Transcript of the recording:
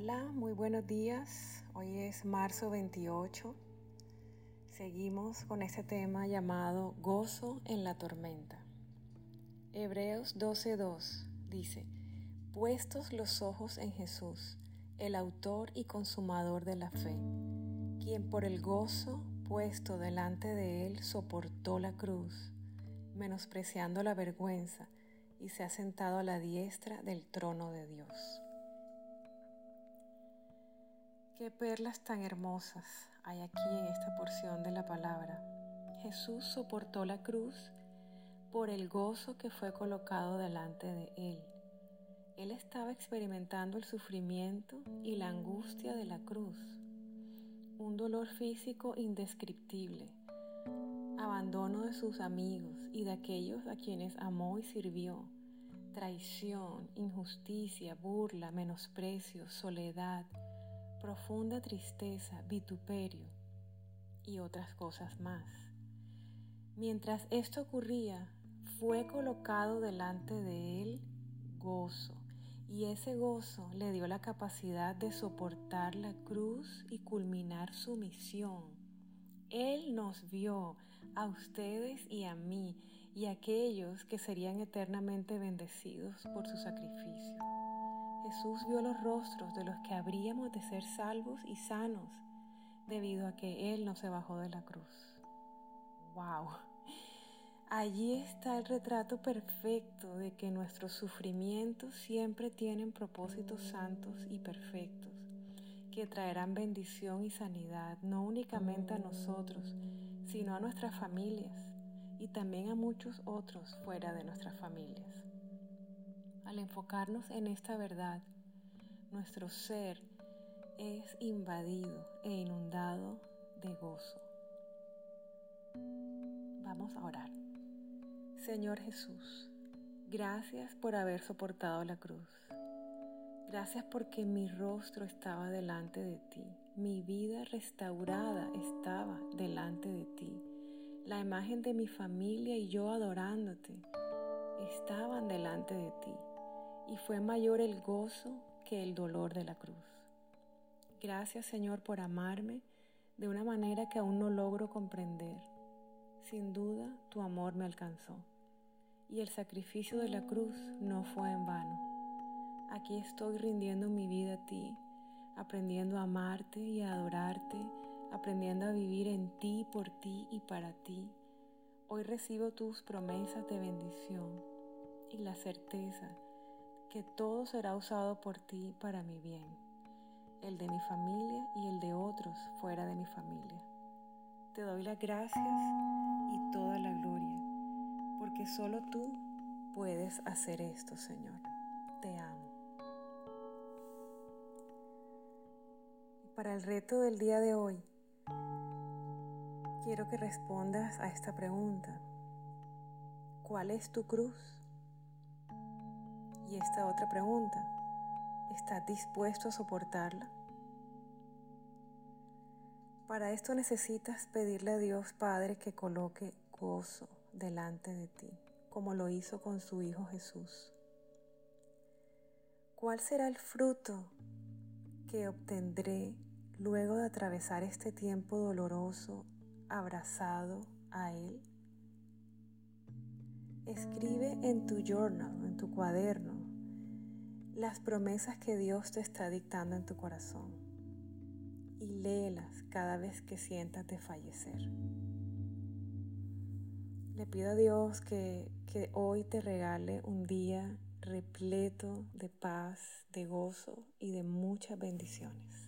Hola, muy buenos días. Hoy es marzo 28. Seguimos con este tema llamado Gozo en la tormenta. Hebreos 12:2 dice, Puestos los ojos en Jesús, el autor y consumador de la fe, quien por el gozo puesto delante de él soportó la cruz, menospreciando la vergüenza, y se ha sentado a la diestra del trono de Dios. Qué perlas tan hermosas hay aquí en esta porción de la palabra. Jesús soportó la cruz por el gozo que fue colocado delante de él. Él estaba experimentando el sufrimiento y la angustia de la cruz, un dolor físico indescriptible, abandono de sus amigos y de aquellos a quienes amó y sirvió, traición, injusticia, burla, menosprecio, soledad, profunda tristeza, vituperio y otras cosas más. Mientras esto ocurría, fue colocado delante de él gozo, y ese gozo le dio la capacidad de soportar la cruz y culminar su misión. Él nos vio a ustedes y a mí y a aquellos que serían eternamente bendecidos por su sacrificio. Jesús vio los rostros de los que habríamos de ser salvos y sanos debido a que Él no se bajó de la cruz. ¡Wow! Allí está el retrato perfecto de que nuestros sufrimientos siempre tienen propósitos santos y perfectos, que traerán bendición y sanidad no únicamente a nosotros, sino a nuestras familias y también a muchos otros fuera de nuestras familias. Al enfocarnos en esta verdad, nuestro ser es invadido e inundado de gozo. Vamos a orar. Señor Jesús, gracias por haber soportado la cruz. Gracias porque mi rostro estaba delante de ti, mi vida restaurada estaba delante de ti, la imagen de mi familia y yo adorándote estaban delante de ti y fue mayor el gozo que el dolor de la cruz. Gracias Señor por amarme de una manera que aún no logro comprender. Sin duda tu amor me alcanzó y el sacrificio de la cruz no fue en vano. Aquí estoy rindiendo mi vida a ti, aprendiendo a amarte y a adorarte, aprendiendo a vivir en ti, por ti y para ti. Hoy recibo tus promesas de bendición y la certeza que todo será usado por ti para mi bien, el de mi familia y el de otros fuera de mi familia. Te doy las gracias y toda la gloria, porque solo tú puedes hacer esto, Señor. Te amo. Para el reto del día de hoy, quiero que respondas a esta pregunta. ¿Cuál es tu cruz? Y esta otra pregunta, ¿estás dispuesto a soportarla? Para esto necesitas pedirle a Dios Padre que coloque gozo delante de ti, como lo hizo con su Hijo Jesús. ¿Cuál será el fruto que obtendré luego de atravesar este tiempo doloroso abrazado a Él? Escribe en tu journal, en tu cuaderno, las promesas que Dios te está dictando en tu corazón y léelas cada vez que sientas de fallecer. Le pido a Dios que, que hoy te regale un día repleto de paz, de gozo y de muchas bendiciones.